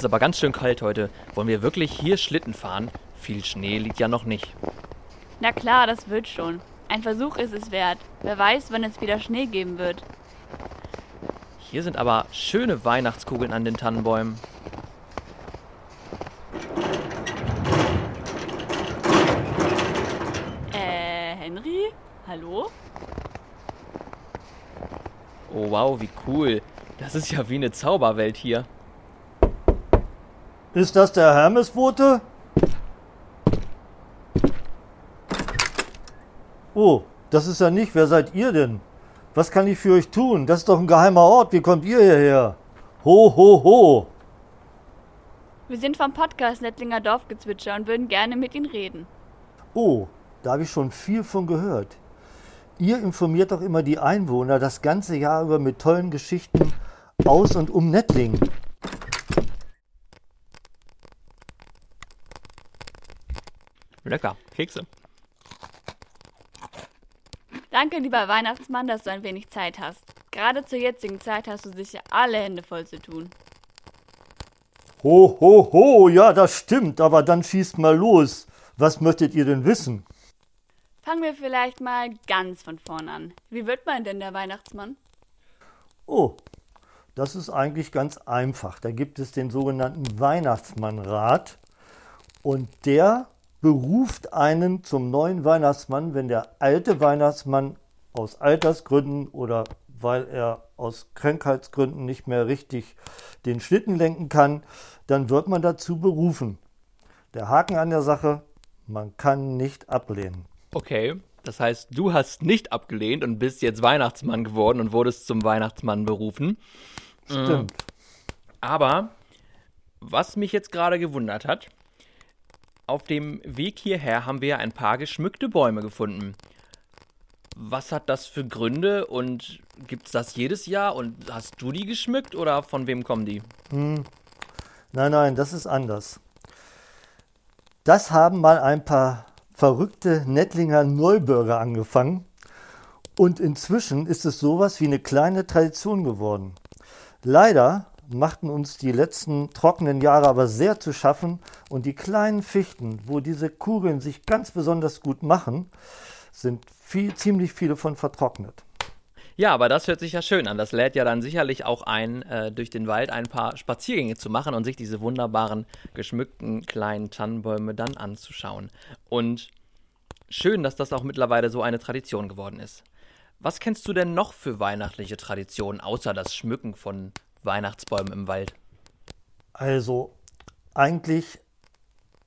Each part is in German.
Es ist aber ganz schön kalt heute. Wollen wir wirklich hier Schlitten fahren? Viel Schnee liegt ja noch nicht. Na klar, das wird schon. Ein Versuch ist es wert. Wer weiß, wann es wieder Schnee geben wird. Hier sind aber schöne Weihnachtskugeln an den Tannenbäumen. Äh, Henry? Hallo? Oh wow, wie cool. Das ist ja wie eine Zauberwelt hier. Ist das der Hermesbote? Oh, das ist ja nicht. Wer seid ihr denn? Was kann ich für euch tun? Das ist doch ein geheimer Ort. Wie kommt ihr hierher? Ho, ho, ho. Wir sind vom Podcast Nettlinger Dorfgezwitscher und würden gerne mit Ihnen reden. Oh, da habe ich schon viel von gehört. Ihr informiert doch immer die Einwohner das ganze Jahr über mit tollen Geschichten aus und um Nettlingen. Lecker, Kekse. Danke, lieber Weihnachtsmann, dass du ein wenig Zeit hast. Gerade zur jetzigen Zeit hast du sicher alle Hände voll zu tun. Ho, ho, ho, ja, das stimmt, aber dann schießt mal los. Was möchtet ihr denn wissen? Fangen wir vielleicht mal ganz von vorn an. Wie wird man denn der Weihnachtsmann? Oh, das ist eigentlich ganz einfach. Da gibt es den sogenannten Weihnachtsmannrat und der beruft einen zum neuen Weihnachtsmann, wenn der alte Weihnachtsmann aus Altersgründen oder weil er aus Krankheitsgründen nicht mehr richtig den Schlitten lenken kann, dann wird man dazu berufen. Der Haken an der Sache, man kann nicht ablehnen. Okay, das heißt, du hast nicht abgelehnt und bist jetzt Weihnachtsmann geworden und wurdest zum Weihnachtsmann berufen. Stimmt. Aber was mich jetzt gerade gewundert hat, auf dem Weg hierher haben wir ein paar geschmückte Bäume gefunden. Was hat das für Gründe und gibt es das jedes Jahr und hast du die geschmückt oder von wem kommen die? Nein, nein, das ist anders. Das haben mal ein paar verrückte Nettlinger Neubürger angefangen und inzwischen ist es sowas wie eine kleine Tradition geworden. Leider machten uns die letzten trockenen Jahre aber sehr zu schaffen und die kleinen Fichten, wo diese Kugeln sich ganz besonders gut machen, sind viel, ziemlich viele von vertrocknet. Ja, aber das hört sich ja schön an. Das lädt ja dann sicherlich auch ein, äh, durch den Wald ein paar Spaziergänge zu machen und sich diese wunderbaren geschmückten kleinen Tannenbäume dann anzuschauen. Und schön, dass das auch mittlerweile so eine Tradition geworden ist. Was kennst du denn noch für weihnachtliche Traditionen, außer das Schmücken von Weihnachtsbäumen im Wald? Also eigentlich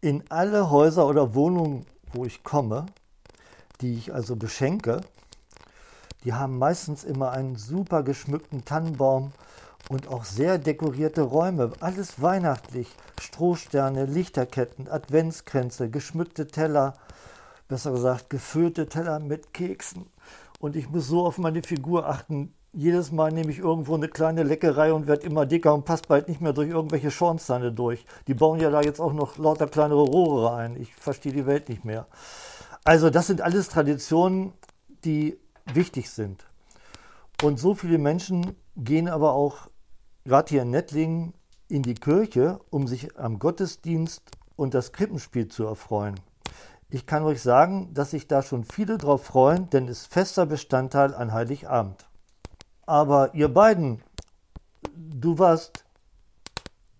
in alle Häuser oder Wohnungen, wo ich komme, die ich also beschenke, die haben meistens immer einen super geschmückten Tannenbaum und auch sehr dekorierte Räume. Alles weihnachtlich. Strohsterne, Lichterketten, Adventskränze, geschmückte Teller, besser gesagt gefüllte Teller mit Keksen. Und ich muss so auf meine Figur achten. Jedes Mal nehme ich irgendwo eine kleine Leckerei und werde immer dicker und passt bald nicht mehr durch irgendwelche Schornsteine durch. Die bauen ja da jetzt auch noch lauter kleinere Rohre rein. Ich verstehe die Welt nicht mehr. Also das sind alles Traditionen, die wichtig sind. Und so viele Menschen gehen aber auch gerade hier in Nettlingen in die Kirche, um sich am Gottesdienst und das Krippenspiel zu erfreuen. Ich kann euch sagen, dass sich da schon viele drauf freuen, denn es ist fester Bestandteil an Heiligabend. Aber ihr beiden, du warst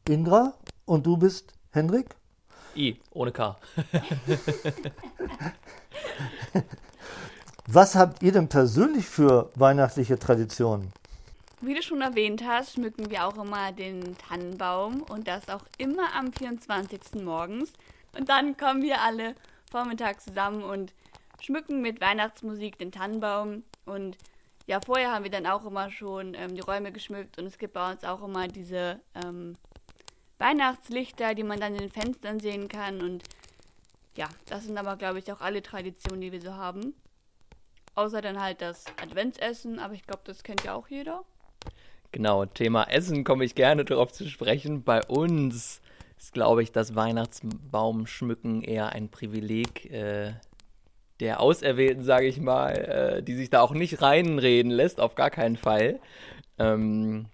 Indra und du bist Hendrik? I, ohne K. Was habt ihr denn persönlich für weihnachtliche Traditionen? Wie du schon erwähnt hast, schmücken wir auch immer den Tannenbaum und das auch immer am 24. morgens. Und dann kommen wir alle vormittags zusammen und schmücken mit Weihnachtsmusik den Tannenbaum. Und ja, vorher haben wir dann auch immer schon ähm, die Räume geschmückt und es gibt bei uns auch immer diese ähm, Weihnachtslichter, die man dann in den Fenstern sehen kann. Und ja, das sind aber, glaube ich, auch alle Traditionen, die wir so haben. Außer dann halt das Adventsessen, aber ich glaube, das kennt ja auch jeder. Genau, Thema Essen komme ich gerne darauf zu sprechen. Bei uns ist, glaube ich, das Weihnachtsbaumschmücken eher ein Privileg äh, der Auserwählten, sage ich mal, äh, die sich da auch nicht reinreden lässt, auf gar keinen Fall. Ähm,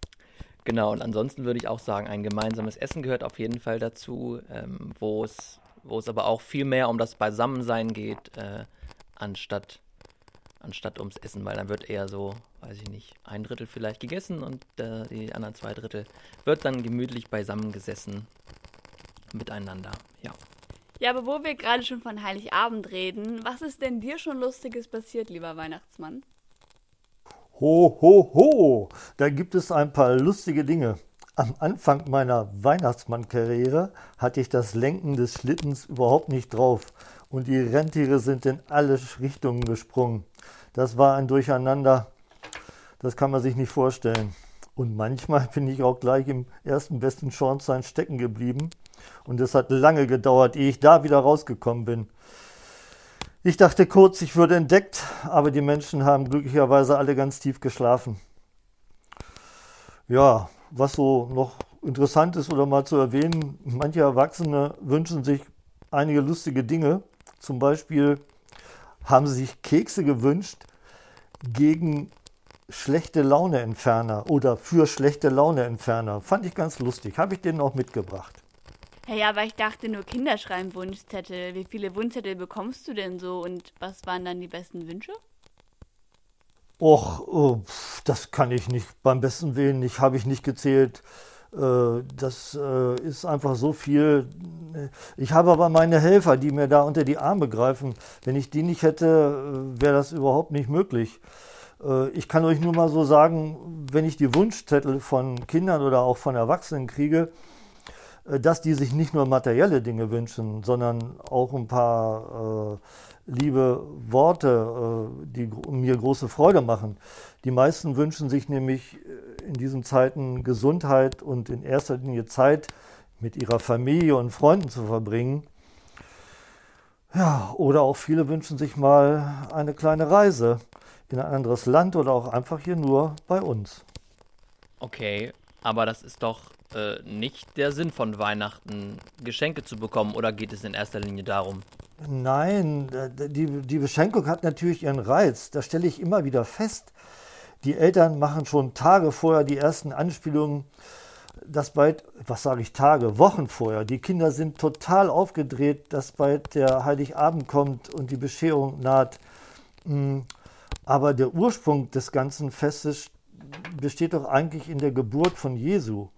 Genau, und ansonsten würde ich auch sagen, ein gemeinsames Essen gehört auf jeden Fall dazu, ähm, wo es aber auch viel mehr um das Beisammensein geht, äh, anstatt, anstatt ums Essen, weil dann wird eher so, weiß ich nicht, ein Drittel vielleicht gegessen und äh, die anderen zwei Drittel wird dann gemütlich beisammen gesessen miteinander, ja. Ja, aber wo wir gerade schon von Heiligabend reden, was ist denn dir schon Lustiges passiert, lieber Weihnachtsmann? Ho, ho, ho! Da gibt es ein paar lustige Dinge. Am Anfang meiner Weihnachtsmann-Karriere hatte ich das Lenken des Schlittens überhaupt nicht drauf und die Rentiere sind in alle Richtungen gesprungen. Das war ein Durcheinander, das kann man sich nicht vorstellen. Und manchmal bin ich auch gleich im ersten besten Schornstein stecken geblieben und es hat lange gedauert, ehe ich da wieder rausgekommen bin. Ich dachte kurz, ich würde entdeckt, aber die Menschen haben glücklicherweise alle ganz tief geschlafen. Ja, was so noch interessant ist oder mal zu erwähnen, manche Erwachsene wünschen sich einige lustige Dinge. Zum Beispiel haben sie sich Kekse gewünscht gegen schlechte Laune-Entferner oder für schlechte Laune-Entferner. Fand ich ganz lustig. Habe ich denen auch mitgebracht. Hey, aber ich dachte nur Kinder schreiben Wunschzettel. Wie viele Wunschzettel bekommst du denn so und was waren dann die besten Wünsche? Och, oh, das kann ich nicht. Beim besten Willen nicht, habe ich nicht gezählt. Äh, das äh, ist einfach so viel. Ich habe aber meine Helfer, die mir da unter die Arme greifen. Wenn ich die nicht hätte, wäre das überhaupt nicht möglich. Ich kann euch nur mal so sagen, wenn ich die Wunschzettel von Kindern oder auch von Erwachsenen kriege, dass die sich nicht nur materielle Dinge wünschen, sondern auch ein paar äh, liebe Worte, äh, die mir große Freude machen. Die meisten wünschen sich nämlich äh, in diesen Zeiten Gesundheit und in erster Linie Zeit mit ihrer Familie und Freunden zu verbringen. Ja, oder auch viele wünschen sich mal eine kleine Reise in ein anderes Land oder auch einfach hier nur bei uns. Okay, aber das ist doch äh, nicht der Sinn von Weihnachten, Geschenke zu bekommen, oder geht es in erster Linie darum? Nein, die, die Beschenkung hat natürlich ihren Reiz. Das stelle ich immer wieder fest. Die Eltern machen schon Tage vorher die ersten Anspielungen, dass bald, was sage ich, Tage, Wochen vorher, die Kinder sind total aufgedreht, dass bald der Heiligabend kommt und die Bescherung naht. Hm, aber der Ursprung des ganzen Festes besteht doch eigentlich in der Geburt von Jesu.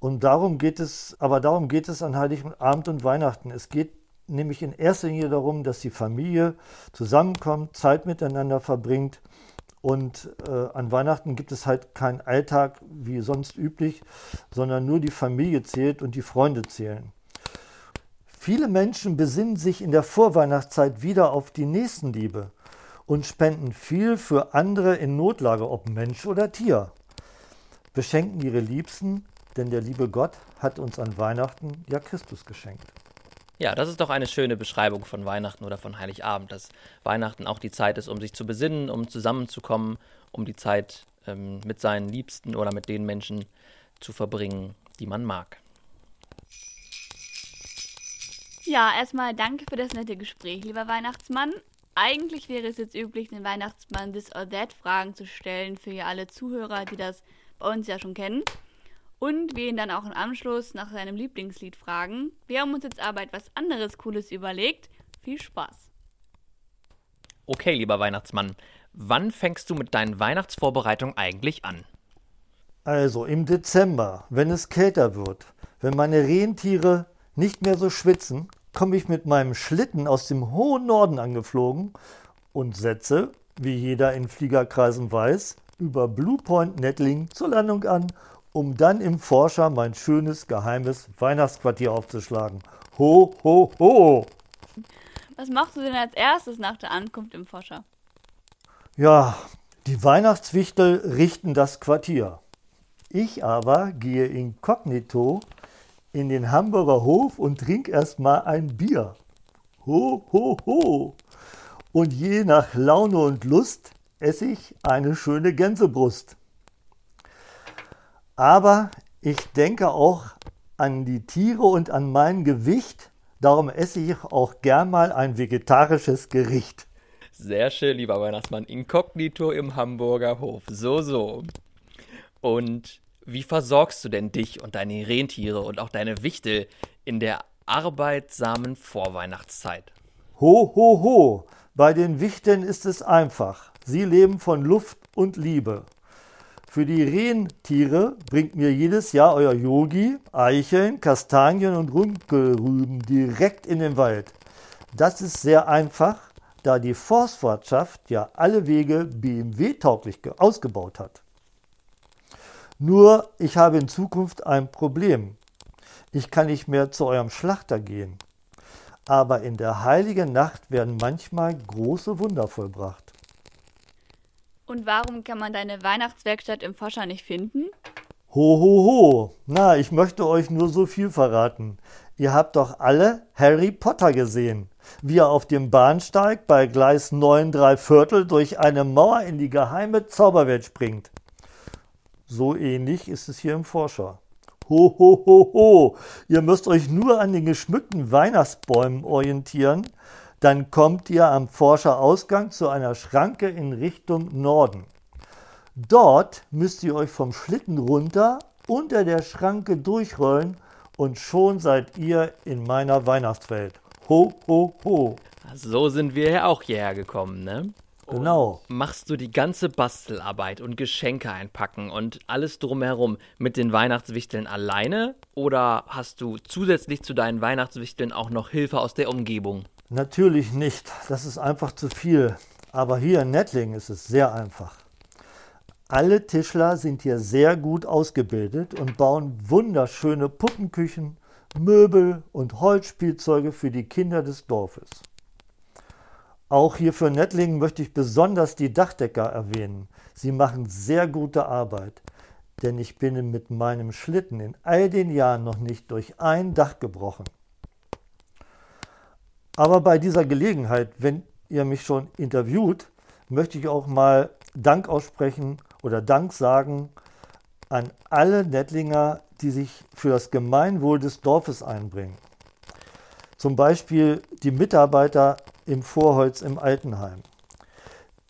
Und darum geht es, aber darum geht es an Heiligabend und Weihnachten. Es geht nämlich in erster Linie darum, dass die Familie zusammenkommt, Zeit miteinander verbringt. Und äh, an Weihnachten gibt es halt keinen Alltag wie sonst üblich, sondern nur die Familie zählt und die Freunde zählen. Viele Menschen besinnen sich in der Vorweihnachtszeit wieder auf die Nächstenliebe und spenden viel für andere in Notlage, ob Mensch oder Tier. Beschenken ihre Liebsten denn der liebe Gott hat uns an Weihnachten ja Christus geschenkt. Ja, das ist doch eine schöne Beschreibung von Weihnachten oder von Heiligabend, dass Weihnachten auch die Zeit ist, um sich zu besinnen, um zusammenzukommen, um die Zeit ähm, mit seinen Liebsten oder mit den Menschen zu verbringen, die man mag. Ja, erstmal danke für das nette Gespräch, lieber Weihnachtsmann. Eigentlich wäre es jetzt üblich, den Weihnachtsmann this or that Fragen zu stellen für alle Zuhörer, die das bei uns ja schon kennen und wir ihn dann auch im Anschluss nach seinem Lieblingslied fragen. Wir haben uns jetzt aber etwas anderes Cooles überlegt. Viel Spaß. Okay, lieber Weihnachtsmann, wann fängst du mit deinen Weihnachtsvorbereitungen eigentlich an? Also im Dezember, wenn es kälter wird, wenn meine Rentiere nicht mehr so schwitzen, komme ich mit meinem Schlitten aus dem hohen Norden angeflogen und setze, wie jeder in Fliegerkreisen weiß, über Blue Point Nettling zur Landung an um dann im Forscher mein schönes, geheimes Weihnachtsquartier aufzuschlagen. Ho, ho, ho! Was machst du denn als erstes nach der Ankunft im Forscher? Ja, die Weihnachtswichtel richten das Quartier. Ich aber gehe inkognito in den Hamburger Hof und trinke erstmal ein Bier. Ho, ho, ho! Und je nach Laune und Lust esse ich eine schöne Gänsebrust. Aber ich denke auch an die Tiere und an mein Gewicht. Darum esse ich auch gern mal ein vegetarisches Gericht. Sehr schön, lieber Weihnachtsmann. Inkognito im Hamburger Hof. So, so. Und wie versorgst du denn dich und deine Rentiere und auch deine Wichtel in der arbeitsamen Vorweihnachtszeit? Ho, ho, ho! Bei den Wichteln ist es einfach. Sie leben von Luft und Liebe. Für die Rentiere bringt mir jedes Jahr euer Yogi Eicheln, Kastanien und Runkelrüben direkt in den Wald. Das ist sehr einfach, da die Forstwirtschaft ja alle Wege BMW-tauglich ausgebaut hat. Nur ich habe in Zukunft ein Problem. Ich kann nicht mehr zu eurem Schlachter gehen. Aber in der heiligen Nacht werden manchmal große Wunder vollbracht. Und warum kann man deine Weihnachtswerkstatt im Foscher nicht finden? Ho, ho, ho. Na, ich möchte euch nur so viel verraten. Ihr habt doch alle Harry Potter gesehen, wie er auf dem Bahnsteig bei Gleis 9 3 Viertel durch eine Mauer in die geheime Zauberwelt springt. So ähnlich ist es hier im Forscher. Ho, ho, ho, ho. Ihr müsst euch nur an den geschmückten Weihnachtsbäumen orientieren dann kommt ihr am Forscherausgang zu einer Schranke in Richtung Norden. Dort müsst ihr euch vom Schlitten runter unter der Schranke durchrollen und schon seid ihr in meiner Weihnachtswelt. Ho, ho, ho. So sind wir ja auch hierher gekommen, ne? Genau. Machst du die ganze Bastelarbeit und Geschenke einpacken und alles drumherum mit den Weihnachtswichteln alleine? Oder hast du zusätzlich zu deinen Weihnachtswichteln auch noch Hilfe aus der Umgebung? Natürlich nicht. Das ist einfach zu viel. Aber hier in Nettlingen ist es sehr einfach. Alle Tischler sind hier sehr gut ausgebildet und bauen wunderschöne Puppenküchen, Möbel und Holzspielzeuge für die Kinder des Dorfes. Auch hier für Nettlingen möchte ich besonders die Dachdecker erwähnen. Sie machen sehr gute Arbeit, denn ich bin mit meinem Schlitten in all den Jahren noch nicht durch ein Dach gebrochen. Aber bei dieser Gelegenheit, wenn ihr mich schon interviewt, möchte ich auch mal Dank aussprechen oder Dank sagen an alle Nettlinger, die sich für das Gemeinwohl des Dorfes einbringen. Zum Beispiel die Mitarbeiter im Vorholz im Altenheim,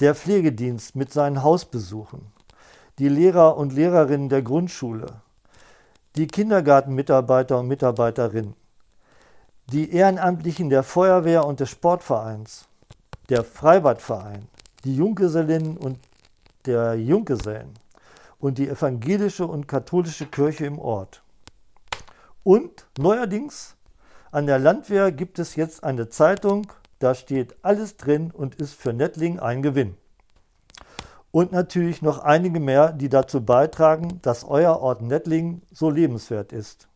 der Pflegedienst mit seinen Hausbesuchen, die Lehrer und Lehrerinnen der Grundschule, die Kindergartenmitarbeiter und Mitarbeiterinnen, die Ehrenamtlichen der Feuerwehr und des Sportvereins, der Freibadverein, die Junggesellinnen und der Junggesellen. Und die evangelische und katholische Kirche im Ort. Und neuerdings an der Landwehr gibt es jetzt eine Zeitung, da steht alles drin und ist für Nettling ein Gewinn. Und natürlich noch einige mehr, die dazu beitragen, dass euer Ort Nettling so lebenswert ist.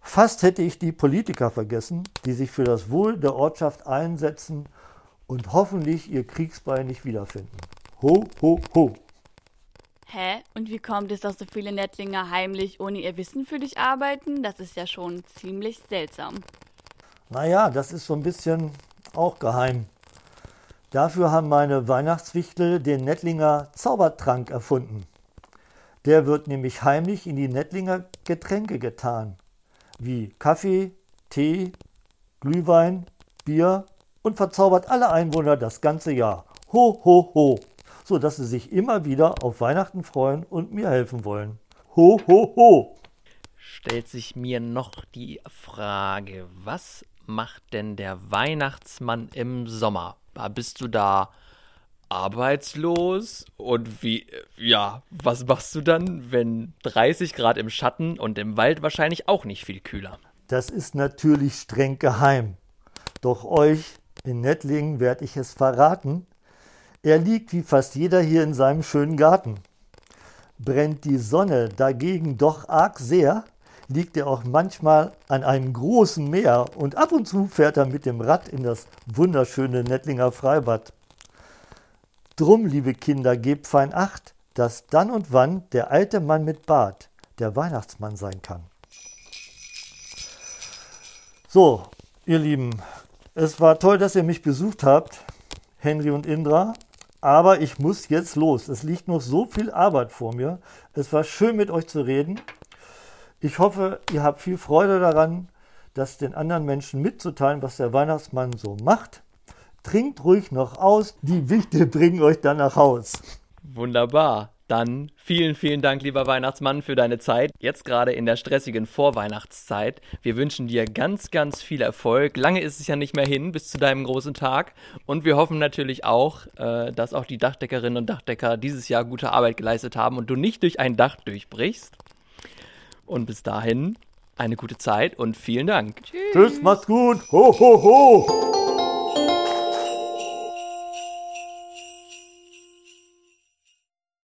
Fast hätte ich die Politiker vergessen, die sich für das Wohl der Ortschaft einsetzen und hoffentlich ihr Kriegsbein nicht wiederfinden. Ho, ho, ho. Hä? Und wie kommt es, dass so viele Nettlinger heimlich ohne ihr Wissen für dich arbeiten? Das ist ja schon ziemlich seltsam. Naja, das ist so ein bisschen auch geheim. Dafür haben meine Weihnachtswichtel den Nettlinger Zaubertrank erfunden. Der wird nämlich heimlich in die Nettlinger Getränke getan wie Kaffee, Tee, Glühwein, Bier und verzaubert alle Einwohner das ganze Jahr. Ho, ho, ho. So dass sie sich immer wieder auf Weihnachten freuen und mir helfen wollen. Ho, ho, ho. Stellt sich mir noch die Frage, was macht denn der Weihnachtsmann im Sommer? Bist du da arbeitslos und wie, ja, was machst du dann, wenn 30 Grad im Schatten und im Wald wahrscheinlich auch nicht viel kühler? Das ist natürlich streng geheim. Doch euch in Nettlingen werde ich es verraten. Er liegt wie fast jeder hier in seinem schönen Garten. Brennt die Sonne dagegen doch arg sehr, liegt er auch manchmal an einem großen Meer und ab und zu fährt er mit dem Rad in das wunderschöne Nettlinger Freibad. Drum, liebe Kinder, gebt fein acht, dass dann und wann der alte Mann mit Bart der Weihnachtsmann sein kann. So, ihr Lieben, es war toll, dass ihr mich besucht habt, Henry und Indra, aber ich muss jetzt los. Es liegt noch so viel Arbeit vor mir. Es war schön mit euch zu reden. Ich hoffe, ihr habt viel Freude daran, das den anderen Menschen mitzuteilen, was der Weihnachtsmann so macht. Trinkt ruhig noch aus, die Wichte bringen euch dann nach Haus. Wunderbar. Dann vielen, vielen Dank, lieber Weihnachtsmann, für deine Zeit. Jetzt gerade in der stressigen Vorweihnachtszeit. Wir wünschen dir ganz, ganz viel Erfolg. Lange ist es ja nicht mehr hin bis zu deinem großen Tag. Und wir hoffen natürlich auch, äh, dass auch die Dachdeckerinnen und Dachdecker dieses Jahr gute Arbeit geleistet haben und du nicht durch ein Dach durchbrichst. Und bis dahin eine gute Zeit und vielen Dank. Tschüss, Tschüss macht's gut. Ho, ho, ho.